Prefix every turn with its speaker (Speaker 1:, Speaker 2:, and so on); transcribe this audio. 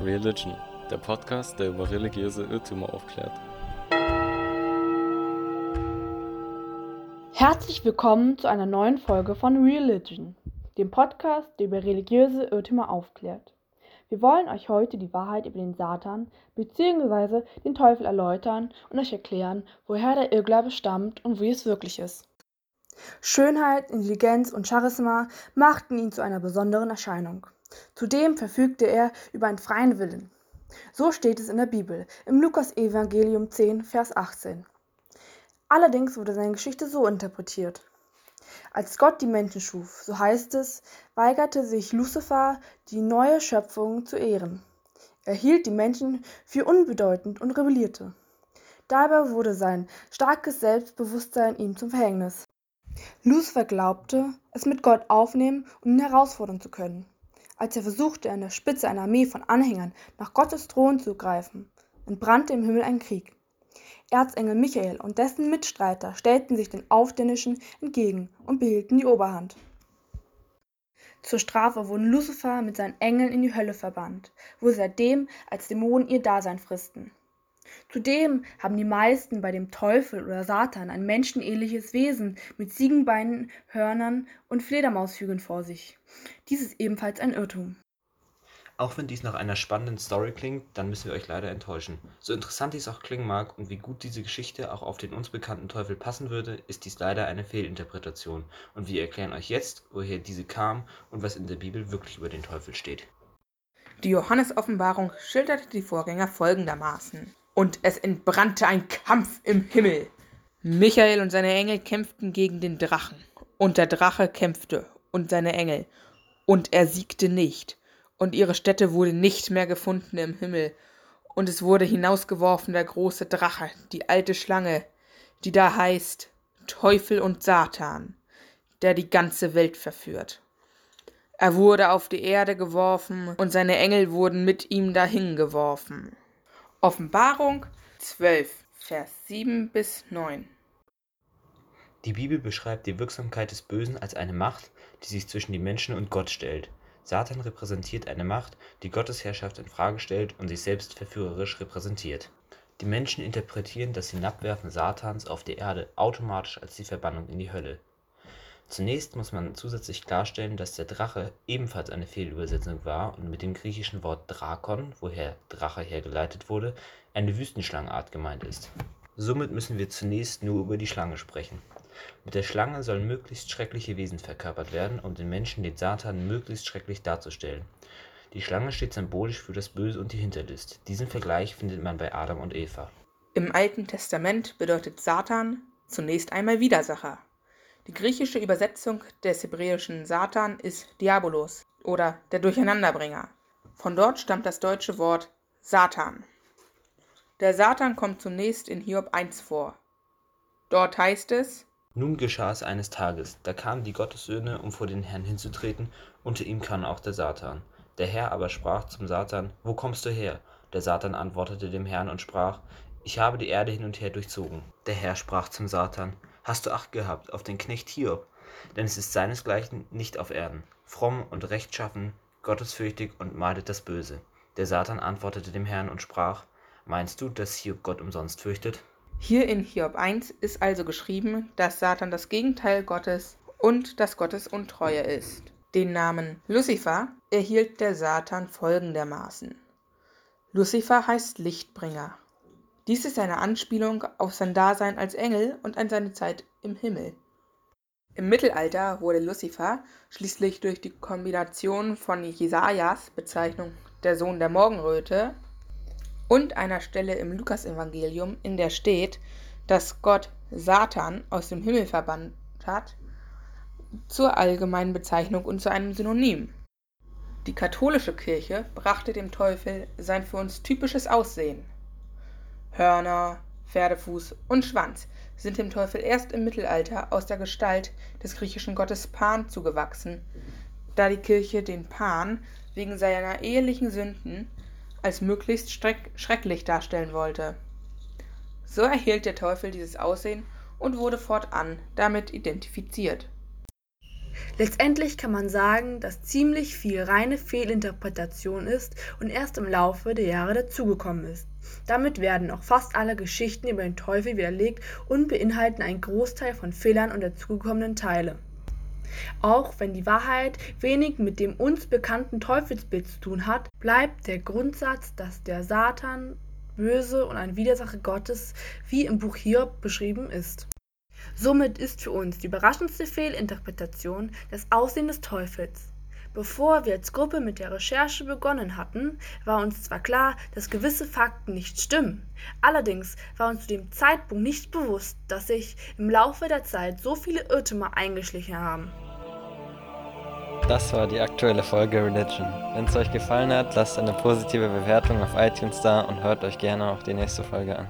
Speaker 1: Religion, der Podcast, der über religiöse Irrtümer aufklärt.
Speaker 2: Herzlich willkommen zu einer neuen Folge von Religion, dem Podcast, der über religiöse Irrtümer aufklärt. Wir wollen euch heute die Wahrheit über den Satan bzw. den Teufel erläutern und euch erklären, woher der Irrglaube stammt und wie es wirklich ist. Schönheit, Intelligenz und Charisma machten ihn zu einer besonderen Erscheinung. Zudem verfügte er über einen freien Willen. So steht es in der Bibel, im Lukas-Evangelium 10, Vers 18. Allerdings wurde seine Geschichte so interpretiert. Als Gott die Menschen schuf, so heißt es, weigerte sich Luzifer, die neue Schöpfung zu ehren. Er hielt die Menschen für unbedeutend und rebellierte. Dabei wurde sein starkes Selbstbewusstsein ihm zum Verhängnis. Lucifer glaubte, es mit Gott aufnehmen und ihn herausfordern zu können. Als er versuchte, an der Spitze einer Armee von Anhängern nach Gottes Thron zu greifen, entbrannte im Himmel ein Krieg. Erzengel Michael und dessen Mitstreiter stellten sich den Aufständischen entgegen und behielten die Oberhand. Zur Strafe wurden Lucifer mit seinen Engeln in die Hölle verbannt, wo seitdem als Dämonen ihr Dasein fristen. Zudem haben die meisten bei dem Teufel oder Satan ein menschenähnliches Wesen mit Ziegenbeinen, Hörnern und Fledermaushügeln vor sich. Dies ist ebenfalls ein Irrtum.
Speaker 3: Auch wenn dies nach einer spannenden Story klingt, dann müssen wir euch leider enttäuschen. So interessant dies auch klingen mag und wie gut diese Geschichte auch auf den uns bekannten Teufel passen würde, ist dies leider eine Fehlinterpretation. Und wir erklären euch jetzt, woher diese kam und was in der Bibel wirklich über den Teufel steht.
Speaker 4: Die Johannes-Offenbarung schilderte die Vorgänger folgendermaßen und es entbrannte ein Kampf im Himmel. Michael und seine Engel kämpften gegen den Drachen, und der Drache kämpfte und seine Engel, und er siegte nicht, und ihre Stätte wurde nicht mehr gefunden im Himmel, und es wurde hinausgeworfen der große Drache, die alte Schlange, die da heißt Teufel und Satan, der die ganze Welt verführt. Er wurde auf die Erde geworfen, und seine Engel wurden mit ihm dahin geworfen. Offenbarung 12, Vers 7 bis 9.
Speaker 3: Die Bibel beschreibt die Wirksamkeit des Bösen als eine Macht, die sich zwischen die Menschen und Gott stellt. Satan repräsentiert eine Macht, die Gottes Herrschaft in Frage stellt und sich selbst verführerisch repräsentiert. Die Menschen interpretieren das Hinabwerfen Satans auf die Erde automatisch als die Verbannung in die Hölle. Zunächst muss man zusätzlich klarstellen, dass der Drache ebenfalls eine Fehlübersetzung war und mit dem griechischen Wort Drakon, woher Drache hergeleitet wurde, eine Wüstenschlangenart gemeint ist. Somit müssen wir zunächst nur über die Schlange sprechen. Mit der Schlange sollen möglichst schreckliche Wesen verkörpert werden, um den Menschen den Satan möglichst schrecklich darzustellen. Die Schlange steht symbolisch für das Böse und die Hinterlist. Diesen Vergleich findet man bei Adam und Eva.
Speaker 4: Im Alten Testament bedeutet Satan zunächst einmal Widersacher. Die griechische Übersetzung des hebräischen Satan ist Diabolos oder der Durcheinanderbringer. Von dort stammt das deutsche Wort Satan. Der Satan kommt zunächst in Hiob 1 vor. Dort heißt es:
Speaker 3: Nun geschah es eines Tages, da kamen die Gottessöhne, um vor den Herrn hinzutreten, unter ihm kam auch der Satan. Der Herr aber sprach zum Satan: Wo kommst du her? Der Satan antwortete dem Herrn und sprach: Ich habe die Erde hin und her durchzogen. Der Herr sprach zum Satan: Hast du Acht gehabt auf den Knecht Hiob? Denn es ist seinesgleichen nicht auf Erden, fromm und rechtschaffen, gottesfürchtig und meidet das Böse. Der Satan antwortete dem Herrn und sprach: Meinst du, dass Hiob Gott umsonst fürchtet?
Speaker 4: Hier in Hiob 1 ist also geschrieben, dass Satan das Gegenteil Gottes und dass Gottes Untreue ist. Den Namen Luzifer erhielt der Satan folgendermaßen. Luzifer heißt Lichtbringer. Dies ist eine Anspielung auf sein Dasein als Engel und an seine Zeit im Himmel. Im Mittelalter wurde Luzifer schließlich durch die Kombination von Jesajas Bezeichnung der Sohn der Morgenröte und einer Stelle im Lukasevangelium, in der steht, dass Gott Satan aus dem Himmel verbannt hat, zur allgemeinen Bezeichnung und zu einem Synonym. Die katholische Kirche brachte dem Teufel sein für uns typisches Aussehen. Hörner, Pferdefuß und Schwanz sind dem Teufel erst im Mittelalter aus der Gestalt des griechischen Gottes Pan zugewachsen, da die Kirche den Pan wegen seiner ehelichen Sünden als möglichst schrecklich darstellen wollte. So erhielt der Teufel dieses Aussehen und wurde fortan damit identifiziert.
Speaker 2: Letztendlich kann man sagen, dass ziemlich viel reine Fehlinterpretation ist und erst im Laufe der Jahre dazugekommen ist. Damit werden auch fast alle Geschichten über den Teufel widerlegt und beinhalten einen Großteil von Fehlern und dazugekommenen Teile. Auch wenn die Wahrheit wenig mit dem uns bekannten Teufelsbild zu tun hat, bleibt der Grundsatz, dass der Satan böse und ein Widersacher Gottes, wie im Buch Hiob beschrieben ist. Somit ist für uns die überraschendste Fehlinterpretation das Aussehen des Teufels. Bevor wir als Gruppe mit der Recherche begonnen hatten, war uns zwar klar, dass gewisse Fakten nicht stimmen, allerdings war uns zu dem Zeitpunkt nicht bewusst, dass sich im Laufe der Zeit so viele Irrtümer eingeschlichen haben.
Speaker 1: Das war die aktuelle Folge Religion. Wenn es euch gefallen hat, lasst eine positive Bewertung auf iTunes da und hört euch gerne auch die nächste Folge an.